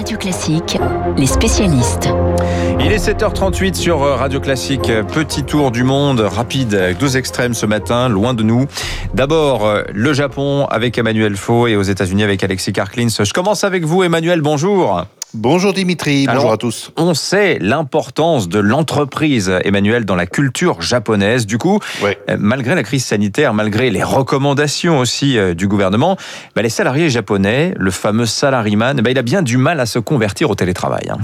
Radio Classique, les spécialistes. Il est 7h38 sur Radio Classique. Petit tour du monde rapide avec deux extrêmes ce matin, loin de nous. D'abord, le Japon avec Emmanuel Faux et aux États-Unis avec Alexis Karklins. Je commence avec vous, Emmanuel. Bonjour. Bonjour Dimitri, bonjour à tous. On sait l'importance de l'entreprise, Emmanuel, dans la culture japonaise. Du coup, euh, malgré la crise sanitaire, malgré les recommandations aussi euh, du gouvernement, bah, les salariés japonais, le fameux salariman, bah, il a bien du mal à se convertir au télétravail. Hein.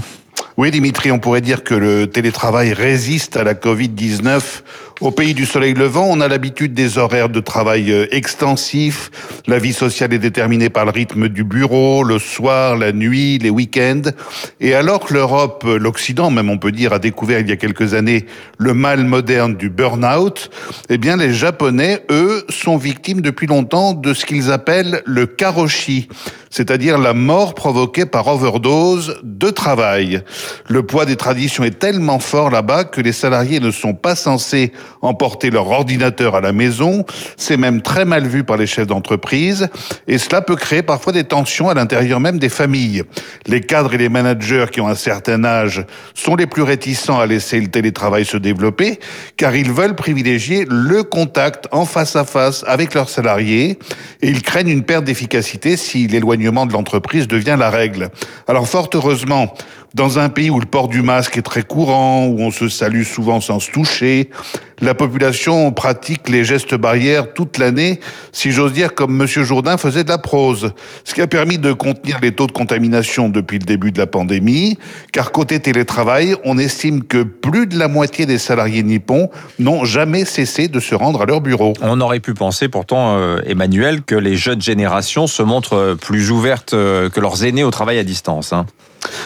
Oui, Dimitri, on pourrait dire que le télétravail résiste à la Covid-19. Au pays du soleil levant, on a l'habitude des horaires de travail euh, extensifs. La vie sociale est déterminée par le rythme du bureau, le soir, la nuit, les week-ends. Et alors que l'Europe, l'Occident même on peut dire, a découvert il y a quelques années le mal moderne du burn-out, eh bien les Japonais, eux, sont victimes depuis longtemps de ce qu'ils appellent le karoshi, c'est-à-dire la mort provoquée par overdose de travail. Le poids des traditions est tellement fort là-bas que les salariés ne sont pas censés emporter leur ordinateur à la maison. C'est même très mal vu par les chefs d'entreprise et cela peut créer parfois des tensions à l'intérieur même des familles. Les cadres et les managers qui ont un certain âge sont les plus réticents à laisser le télétravail se développer car ils veulent privilégier le contact en face à face avec leurs salariés et ils craignent une perte d'efficacité si l'éloignement de l'entreprise devient la règle. Alors fort heureusement, dans un pays où le port du masque est très courant, où on se salue souvent sans se toucher, la population pratique les gestes barrières toute l'année, si j'ose dire, comme Monsieur Jourdain faisait de la prose. Ce qui a permis de contenir les taux de contamination depuis le début de la pandémie, car côté télétravail, on estime que plus de la moitié des salariés nippons n'ont jamais cessé de se rendre à leur bureau. On aurait pu penser pourtant, euh, Emmanuel, que les jeunes générations se montrent plus ouvertes euh, que leurs aînés au travail à distance. Hein.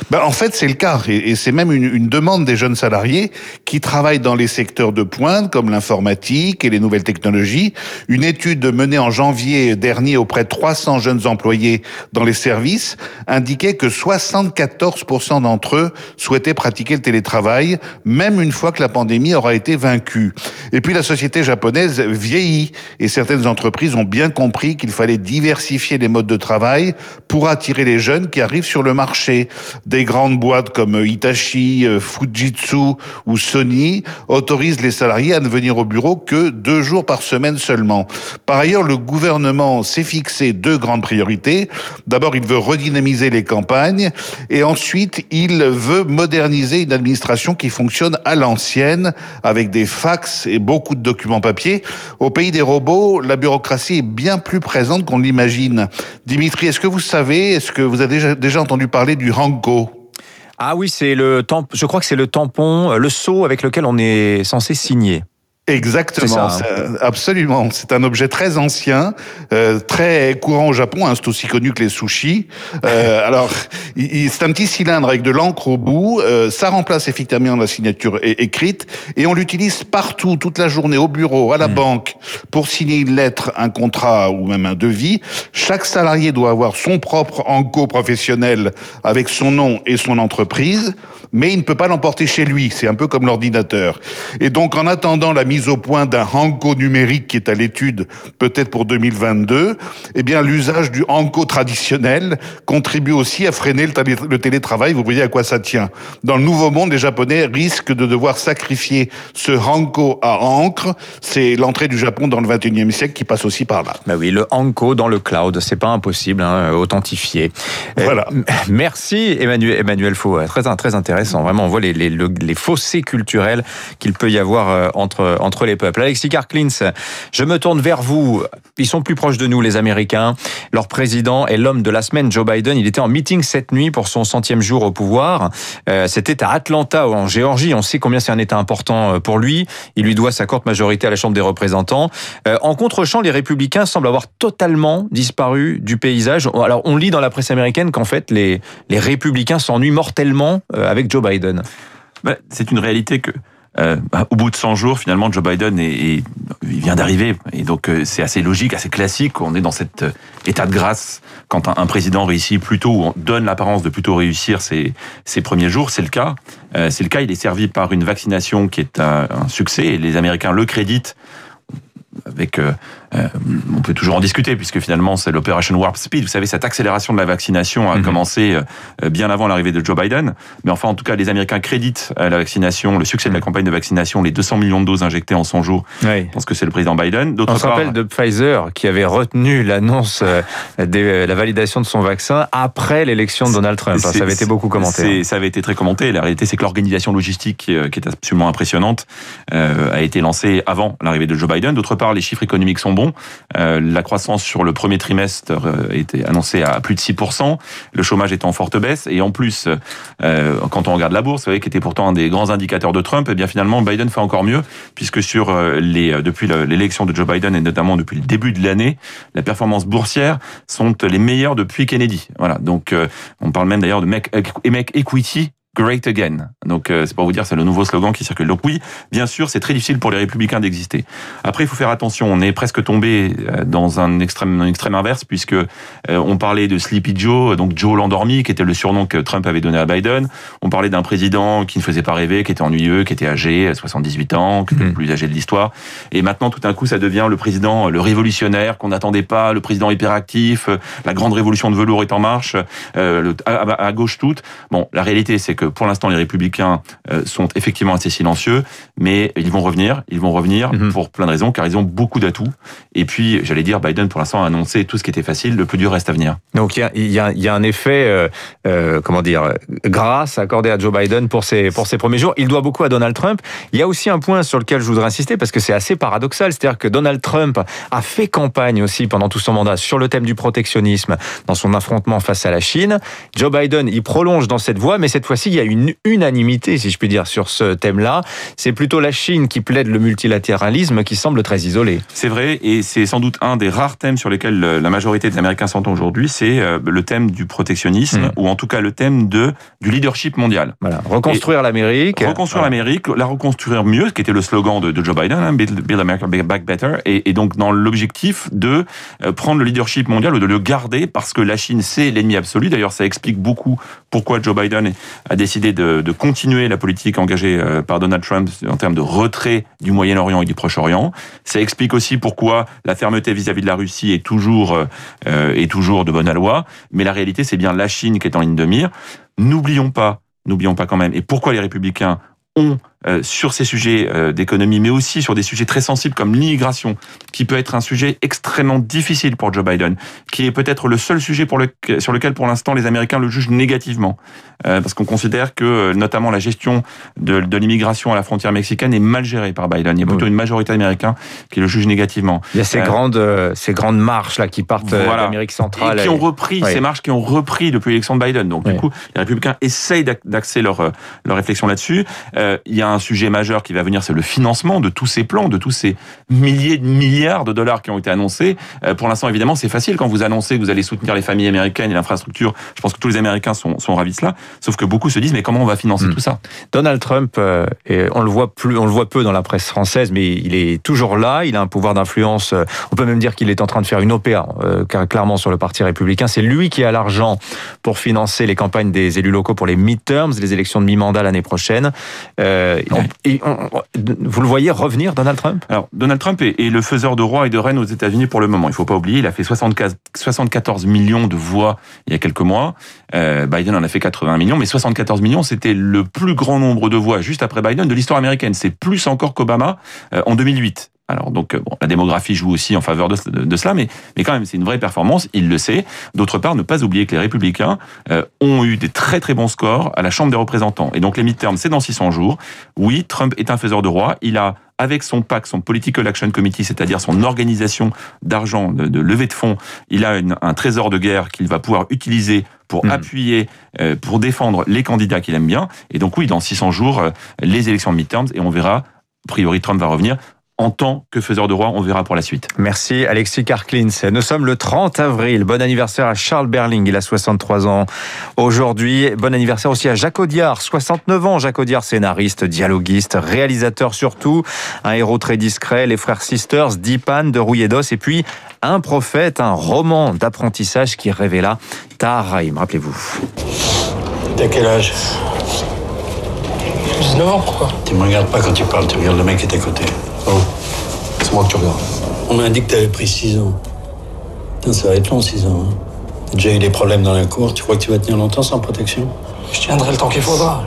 Ben, en fait, c'est le cas. Et, c'est même une, une, demande des jeunes salariés qui travaillent dans les secteurs de pointe comme l'informatique et les nouvelles technologies. Une étude menée en janvier dernier auprès de 300 jeunes employés dans les services indiquait que 74% d'entre eux souhaitaient pratiquer le télétravail, même une fois que la pandémie aura été vaincue. Et puis la société japonaise vieillit et certaines entreprises ont bien compris qu'il fallait diversifier les modes de travail pour attirer les jeunes qui arrivent sur le marché. Des grandes boîtes comme Hitachi, euh, Fujitsu ou Sony autorisent les salariés à ne venir au bureau que deux jours par semaine seulement. Par ailleurs, le gouvernement s'est fixé deux grandes priorités. D'abord, il veut redynamiser les campagnes et ensuite, il veut moderniser une administration qui fonctionne à l'ancienne avec des fax et beaucoup de documents papier. Au pays des robots, la bureaucratie est bien plus présente qu'on l'imagine. Dimitri, est-ce que vous savez, est-ce que vous avez déjà, entendu parler du rang ah oui, c'est le je crois que c'est le tampon, le sceau avec lequel on est censé signer. Exactement, hein. absolument. C'est un objet très ancien, euh, très courant au Japon. Hein, c'est aussi connu que les sushis. Euh, alors, c'est un petit cylindre avec de l'encre au bout. Euh, ça remplace effectivement la signature écrite et on l'utilise partout, toute la journée, au bureau, à la hmm. banque, pour signer une lettre, un contrat ou même un devis. Chaque salarié doit avoir son propre enco professionnel avec son nom et son entreprise, mais il ne peut pas l'emporter chez lui. C'est un peu comme l'ordinateur. Et donc, en attendant la mise au point d'un Hanko numérique qui est à l'étude peut-être pour 2022, eh bien l'usage du Hanko traditionnel contribue aussi à freiner le télétravail. Vous voyez à quoi ça tient. Dans le nouveau monde, les Japonais risquent de devoir sacrifier ce Hanko à encre. C'est l'entrée du Japon dans le 21e siècle qui passe aussi par là. Bah oui, le Hanko dans le cloud, c'est pas impossible, hein, authentifié. Voilà. merci Emmanuel, Emmanuel Faux, très, très intéressant. Vraiment, on voit les, les, les fossés culturels qu'il peut y avoir euh, entre les peuples. Alexis Karklins, je me tourne vers vous. Ils sont plus proches de nous, les Américains. Leur président est l'homme de la semaine, Joe Biden. Il était en meeting cette nuit pour son centième jour au pouvoir. Euh, c'était à Atlanta, en Géorgie. On sait combien c'est un État important euh, pour lui. Il lui doit sa courte majorité à la Chambre des représentants. Euh, en contre-champ, les républicains semblent avoir totalement disparu du paysage. Alors, on lit dans la presse américaine qu'en fait, les, les républicains s'ennuient mortellement avec Joe Biden. Bah, c'est une réalité que euh, bah, au bout de 100 jours, finalement, Joe Biden est, il vient d'arriver. Et donc, euh, c'est assez logique, assez classique. On est dans cet euh, état de grâce quand un, président réussit plutôt, ou donne l'apparence de plutôt réussir ses, ses premiers jours. C'est le cas. c'est le cas. Il est servi par une vaccination qui est un, un succès. Et les Américains le créditent avec on peut toujours en discuter puisque finalement c'est l'opération Warp Speed. Vous savez, cette accélération de la vaccination a mhm. commencé bien avant l'arrivée de Joe Biden. Mais enfin, en tout cas, les Américains créditent la vaccination, le succès de la mhm. campagne de vaccination, les 200 millions de doses injectées en 100 jours. Oui. Je pense que c'est le président Biden. On se rappelle de Pfizer qui avait retenu l'annonce de la validation de son vaccin après l'élection de Donald Trump. Ça avait été beaucoup commenté. Hein. Ça avait été très commenté. La réalité, c'est que l'organisation logistique, qui est absolument impressionnante, a été lancée avant l'arrivée de Joe Biden. D'autre part, les chiffres économiques sont bons. La croissance sur le premier trimestre était annoncée à plus de 6%. Le chômage est en forte baisse. Et en plus, quand on regarde la bourse, vous savez, qui était pourtant un des grands indicateurs de Trump, et eh bien finalement, Biden fait encore mieux, puisque sur les, depuis l'élection de Joe Biden et notamment depuis le début de l'année, la performance boursière sont les meilleures depuis Kennedy. Voilà. Donc, on parle même d'ailleurs de Make Equity Great Again. Donc euh, c'est pour vous dire, c'est le nouveau slogan qui circule. Donc oui, bien sûr, c'est très difficile pour les républicains d'exister. Après, il faut faire attention. On est presque tombé euh, dans un extrême, un extrême inverse puisque euh, on parlait de Sleepy Joe, donc Joe l'endormi, qui était le surnom que Trump avait donné à Biden. On parlait d'un président qui ne faisait pas rêver, qui était ennuyeux, qui était âgé, 78 ans, qui était le hmm. plus âgé de l'histoire. Et maintenant, tout d'un coup, ça devient le président, le révolutionnaire qu'on n'attendait pas, le président hyperactif, la grande révolution de velours est en marche, à, à, gauche toute. Bon, la réalité, c'est que pour l'instant, les républicains euh, sont effectivement assez silencieux, mais ils vont revenir, ils vont revenir mhm. pour plein de raisons, car ils ont beaucoup d'atouts. Et puis, j'allais dire, Biden, pour l'instant, a annoncé tout ce qui était facile, le plus dur reste à venir. Donc, il y a, y a, un effet, euh, euh, comment dire, grâce accordé à Joe Biden pour ses, pour ses premiers jours. Il doit beaucoup à Donald Trump. Il y a aussi un point sur lequel je voudrais insister, parce que c'est assez paradoxal, c'est-à-dire que Donald Trump a fait campagne aussi pendant tout son mandat sur le thème du protectionnisme dans son affrontement face à la Chine. Joe Biden, il prolonge dans cette voie, mais cette fois-ci, il y a une unanimité, si je puis dire, sur ce thème-là. C'est plutôt la Chine qui plaide le multilatéralisme qui semble très isolé. C'est vrai, et c'est sans doute un des rares thèmes sur lesquels la majorité des Américains s'entendent aujourd'hui, c'est euh, le thème du protectionnisme, hmm. ou en tout cas le thème de, du leadership mondial. Voilà, reconstruire l'Amérique. Reconstruire l'Amérique, la reconstruire mieux, ce qui était le slogan de, Joe Biden, hein, Build, America Back Better, et, et donc dans l'objectif de euh, prendre le leadership mondial ou de le garder, parce que la Chine, c'est l'ennemi absolu. D'ailleurs, ça explique beaucoup pourquoi Joe Biden a décidé de, continuer la politique engagée euh, par Donald Trump en termes de retrait du Moyen-Orient et du Proche-Orient. Ça explique aussi pourquoi la fermeté vis-à-vis de la Russie est toujours, euh, est toujours de bonne loi. Mais la réalité, c'est bien la Chine qui est en ligne de mire. N'oublions pas, n'oublions pas quand même, et pourquoi les républicains ont euh, sur ces sujets euh, d'économie, mais aussi sur des sujets très sensibles comme l'immigration, qui peut être un sujet extrêmement difficile pour Joe Biden, qui est peut-être le seul sujet pour le, sur lequel pour l'instant les Américains le jugent négativement, euh, parce qu'on considère que notamment la gestion de, de l'immigration à la frontière mexicaine est mal gérée par Biden. Il y a plutôt une majorité d'américains qui le jugent négativement. Il y a ces grandes ces grandes marches là qui partent voilà. d'Amérique centrale et qui ont repris ces marches qui ont repris depuis l'élection de Biden. Donc du coup, les républicains essayent d'axer leur leur réflexion là-dessus. il y a un sujet majeur qui va venir, c'est le financement de tous ces plans, de tous ces milliers de milliards de dollars qui ont été annoncés. Euh, pour l'instant, évidemment, c'est facile quand vous annoncez que vous allez soutenir les familles américaines et l'infrastructure. Je pense que tous les Américains sont, sont ravis de cela. Sauf que beaucoup se disent, mais comment on va financer hmm. tout ça? Donald Trump, euh, et on le voit plus, on le voit peu dans la presse française, mais il est toujours là. Il a un pouvoir d'influence. Euh, on peut même dire qu'il est en train de faire une OPA, clairement sur le Parti républicain. C'est lui qui a l'argent pour financer les campagnes des élus locaux pour les midterms, les élections de mi-mandat l'année prochaine. Euh, et vous le voyez revenir, Donald Trump? Alors, Donald Trump est, le faiseur de roi et de reine aux États-Unis pour le moment. Il ne faut pas oublier, il a fait 74 millions de voix il y a quelques mois. Euh, Biden en a fait 80 millions, mais 74 millions, c'était le plus grand nombre de voix juste après Biden de l'histoire américaine. C'est plus encore qu'Obama euh, en 2008. Alors donc euh, bon, la démographie joue aussi en faveur de, cela, mais, mais quand même c'est une vraie performance, il le sait. D'autre part, ne pas oublier que les républicains euh, ont eu des très très bons scores à la Chambre des représentants. Et donc les midterms, c'est dans 600 jours. Oui, Trump est un faiseur de roi. Il a avec son PAC, son Political Action Committee, c'est-à-dire son organisation d'argent, de, levée de fonds, il a un trésor de guerre qu'il va pouvoir utiliser pour mmh. appuyer, euh, pour défendre les candidats qu'il aime bien. Et donc oui, dans 600 jours, les élections de midterms, et on verra, a priori Trump va revenir en tant que faiseur de roi. On verra pour la suite. Merci Alexis Karklins. Nous sommes le 30 avril. Bon anniversaire à Charles Berling. Il a 63 ans aujourd'hui. Bon anniversaire aussi à Jacques Audiard, 69 ans. Jacques Audiard, scénariste, dialoguiste, réalisateur surtout. Un héros très discret. Les frères Sisters, Dipan de Rouilledos. Et puis un prophète, un roman d'apprentissage qui révéla Taharaïm. Rappelez-vous. T'as quel âge? 19 ans, pourquoi Tu me regardes pas quand tu parles, tu regardes le mec qui est à côté. Oh, c'est moi que tu regardes. On m'a dit que t'avais pris 6 ans. Putain, ça va être long 6 ans. Hein. T'as déjà eu des problèmes dans la cour. Tu crois que tu vas tenir longtemps sans protection? Je tiendrai le temps qu'il faudra.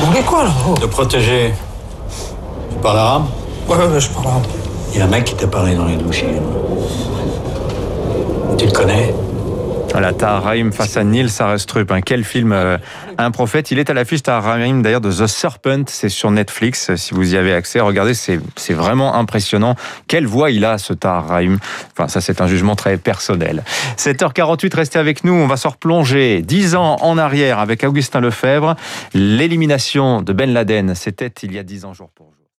Vous voulez quoi là? Oh. De protéger. Tu parles arabe? Ouais, ouais, je parle arabe. Il y a un mec qui t'a parlé dans les douches Tu le connais? Voilà, Tahar Rahim face à Nils Arestrup. Hein. Quel film euh, Un prophète. Il est à l'affiche Tahar Rahim d'ailleurs de The Serpent. C'est sur Netflix. Si vous y avez accès, regardez, c'est vraiment impressionnant. Quelle voix il a ce Tahar Rahim. Enfin, ça c'est un jugement très personnel. 7h48, restez avec nous. On va se replonger 10 ans en arrière avec Augustin Lefebvre. L'élimination de Ben Laden, c'était il y a 10 ans jour pour jour.